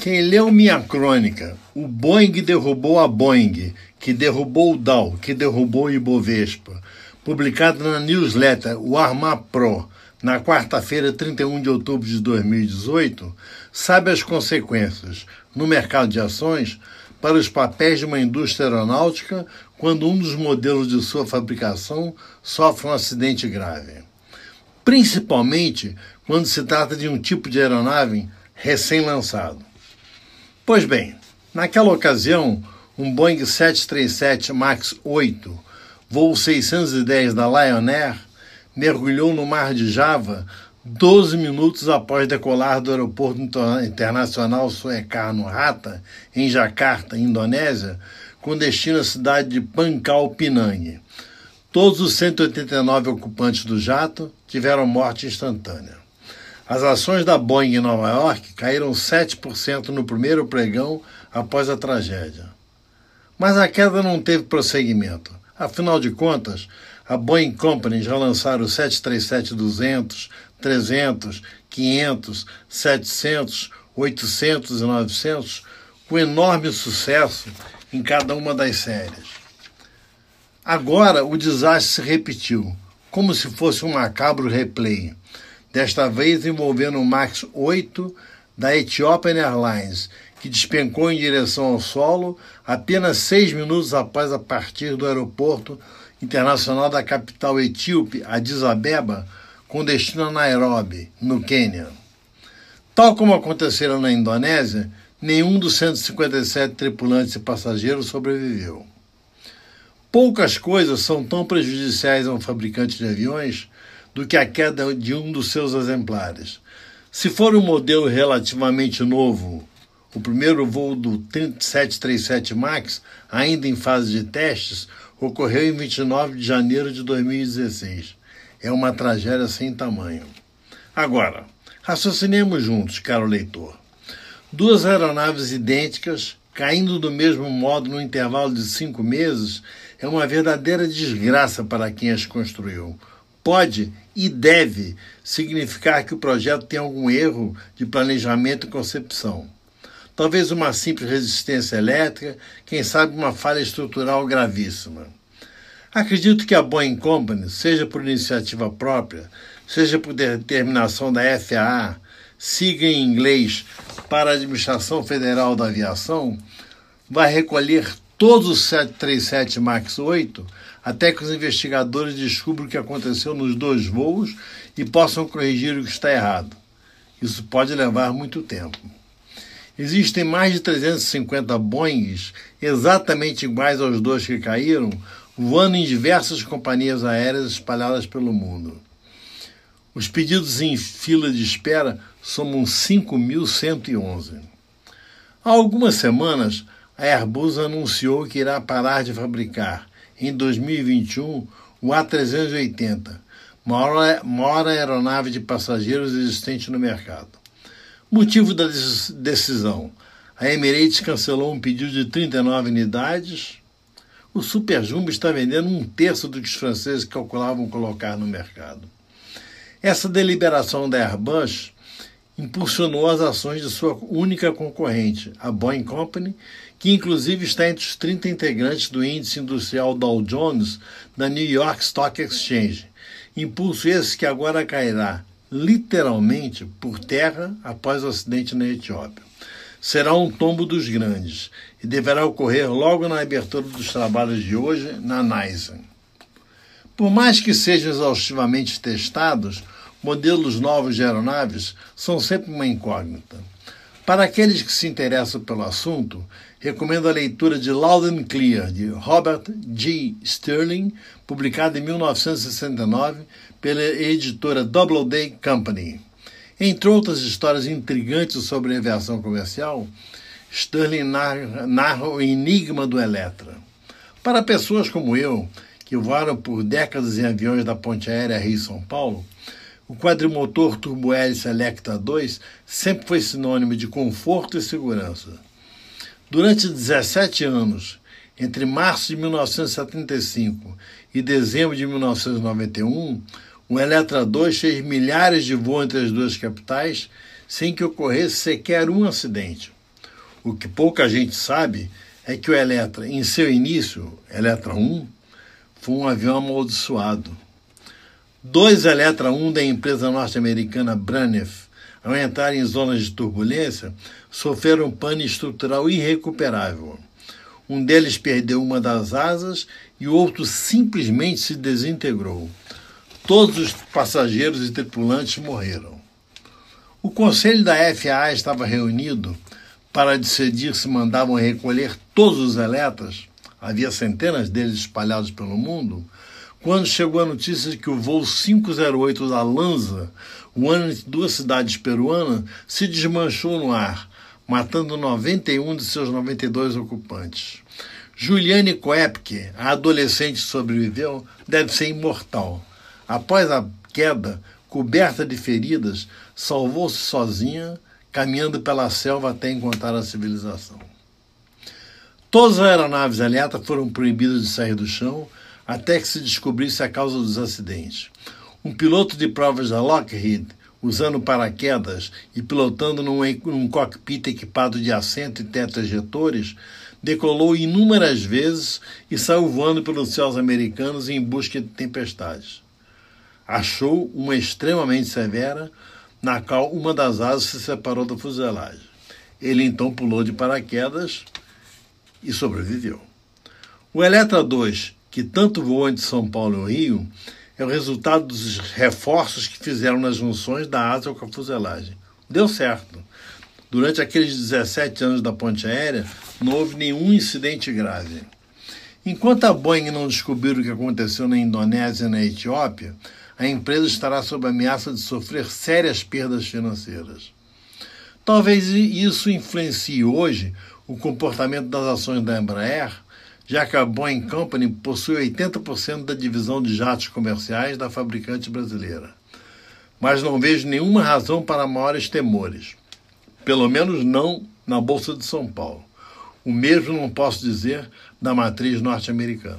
Quem leu minha crônica, o Boeing derrubou a Boeing, que derrubou o Dow, que derrubou o Ibovespa, publicado na newsletter O Armar Pro, na quarta-feira, 31 de outubro de 2018, sabe as consequências no mercado de ações para os papéis de uma indústria aeronáutica quando um dos modelos de sua fabricação sofre um acidente grave. Principalmente quando se trata de um tipo de aeronave recém-lançado. Pois bem, naquela ocasião, um Boeing 737 MAX 8, voo 610 da Lion Air, mergulhou no mar de Java 12 minutos após decolar do aeroporto internacional Suekarno Hatta, em Jakarta, Indonésia, com destino à cidade de Pankal Pinang. Todos os 189 ocupantes do jato tiveram morte instantânea. As ações da Boeing em Nova York caíram 7% no primeiro pregão após a tragédia. Mas a queda não teve prosseguimento. Afinal de contas, a Boeing Company já lançaram o 737-200, 300, 500, 700, 800 e 900 com enorme sucesso em cada uma das séries. Agora o desastre se repetiu, como se fosse um macabro replay desta vez envolvendo o MAX 8 da Ethiopian Airlines, que despencou em direção ao solo apenas seis minutos após a partir do aeroporto internacional da capital etíope, Addis Abeba, com destino a Nairobi, no Quênia. Tal como aconteceu na Indonésia, nenhum dos 157 tripulantes e passageiros sobreviveu. Poucas coisas são tão prejudiciais a um fabricante de aviões do que a queda de um dos seus exemplares. Se for um modelo relativamente novo, o primeiro voo do 737 MAX, ainda em fase de testes, ocorreu em 29 de janeiro de 2016. É uma tragédia sem tamanho. Agora, raciocinemos juntos, caro leitor. Duas aeronaves idênticas, caindo do mesmo modo no intervalo de cinco meses, é uma verdadeira desgraça para quem as construiu pode e deve significar que o projeto tem algum erro de planejamento e concepção. Talvez uma simples resistência elétrica, quem sabe uma falha estrutural gravíssima. Acredito que a Boeing Company, seja por iniciativa própria, seja por determinação da FAA, siga em inglês para a Administração Federal da Aviação, vai recolher todos os 737 MAX 8 até que os investigadores descubram o que aconteceu nos dois voos e possam corrigir o que está errado. Isso pode levar muito tempo. Existem mais de 350 Boeings exatamente iguais aos dois que caíram, voando em diversas companhias aéreas espalhadas pelo mundo. Os pedidos em fila de espera somam 5.111. Há algumas semanas, a Airbus anunciou que irá parar de fabricar em 2021 o A380, maior, maior aeronave de passageiros existente no mercado. Motivo da decisão: a Emirates cancelou um pedido de 39 unidades. O Super Jumbo está vendendo um terço do que os franceses calculavam colocar no mercado. Essa deliberação da Airbus impulsionou as ações de sua única concorrente, a Boeing Company, que inclusive está entre os 30 integrantes do índice industrial Dow Jones da New York Stock Exchange. Impulso esse que agora cairá literalmente por terra após o acidente na Etiópia. Será um tombo dos grandes e deverá ocorrer logo na abertura dos trabalhos de hoje na NISA. Por mais que sejam exaustivamente testados, modelos novos de aeronaves são sempre uma incógnita. Para aqueles que se interessam pelo assunto, recomendo a leitura de Loud and Clear, de Robert G. Sterling, publicado em 1969 pela editora Doubleday Company. Entre outras histórias intrigantes sobre aviação comercial, Sterling narra, narra o enigma do Electra. Para pessoas como eu, que voaram por décadas em aviões da Ponte Aérea Rio-São Paulo, o quadrimotor turbohélice Electra 2 sempre foi sinônimo de conforto e segurança. Durante 17 anos, entre março de 1975 e dezembro de 1991, o Electra 2 fez milhares de voos entre as duas capitais sem que ocorresse sequer um acidente. O que pouca gente sabe é que o Eletra, em seu início, Eletra 1, foi um avião amaldiçoado. Dois Eletra 1 da empresa norte-americana Braniff, ao entrar em zonas de turbulência, sofreram pane estrutural irrecuperável. Um deles perdeu uma das asas e o outro simplesmente se desintegrou. Todos os passageiros e tripulantes morreram. O conselho da FAA estava reunido para decidir se mandavam recolher todos os eletras, havia centenas deles espalhados pelo mundo, quando chegou a notícia de que o voo 508 da Lanza, o ano duas cidades peruanas, se desmanchou no ar, matando 91 de seus 92 ocupantes. Juliane Koepke, a adolescente que sobreviveu, deve ser imortal. Após a queda, coberta de feridas, salvou-se sozinha caminhando pela selva até encontrar a civilização. Todas as aeronaves elétricas foram proibidas de sair do chão até que se descobrisse a causa dos acidentes. Um piloto de provas da Lockheed, usando paraquedas e pilotando num, num cockpit equipado de assento e teto-ejetores, decolou inúmeras vezes e saiu voando pelos céus americanos em busca de tempestades. Achou uma extremamente severa, na qual uma das asas se separou da fuselagem. Ele então pulou de paraquedas e sobreviveu. O Eletra 2, que tanto voou entre São Paulo e Rio, é o resultado dos reforços que fizeram nas junções da asa com a fuselagem. Deu certo. Durante aqueles 17 anos da ponte aérea, não houve nenhum incidente grave. Enquanto a Boeing não descobrir o que aconteceu na Indonésia e na Etiópia, a empresa estará sob ameaça de sofrer sérias perdas financeiras. Talvez isso influencie hoje o comportamento das ações da Embraer, Boeing Company possui 80% da divisão de jatos comerciais da fabricante brasileira. Mas não vejo nenhuma razão para maiores temores, pelo menos não na Bolsa de São Paulo. O mesmo não posso dizer da matriz norte-americana.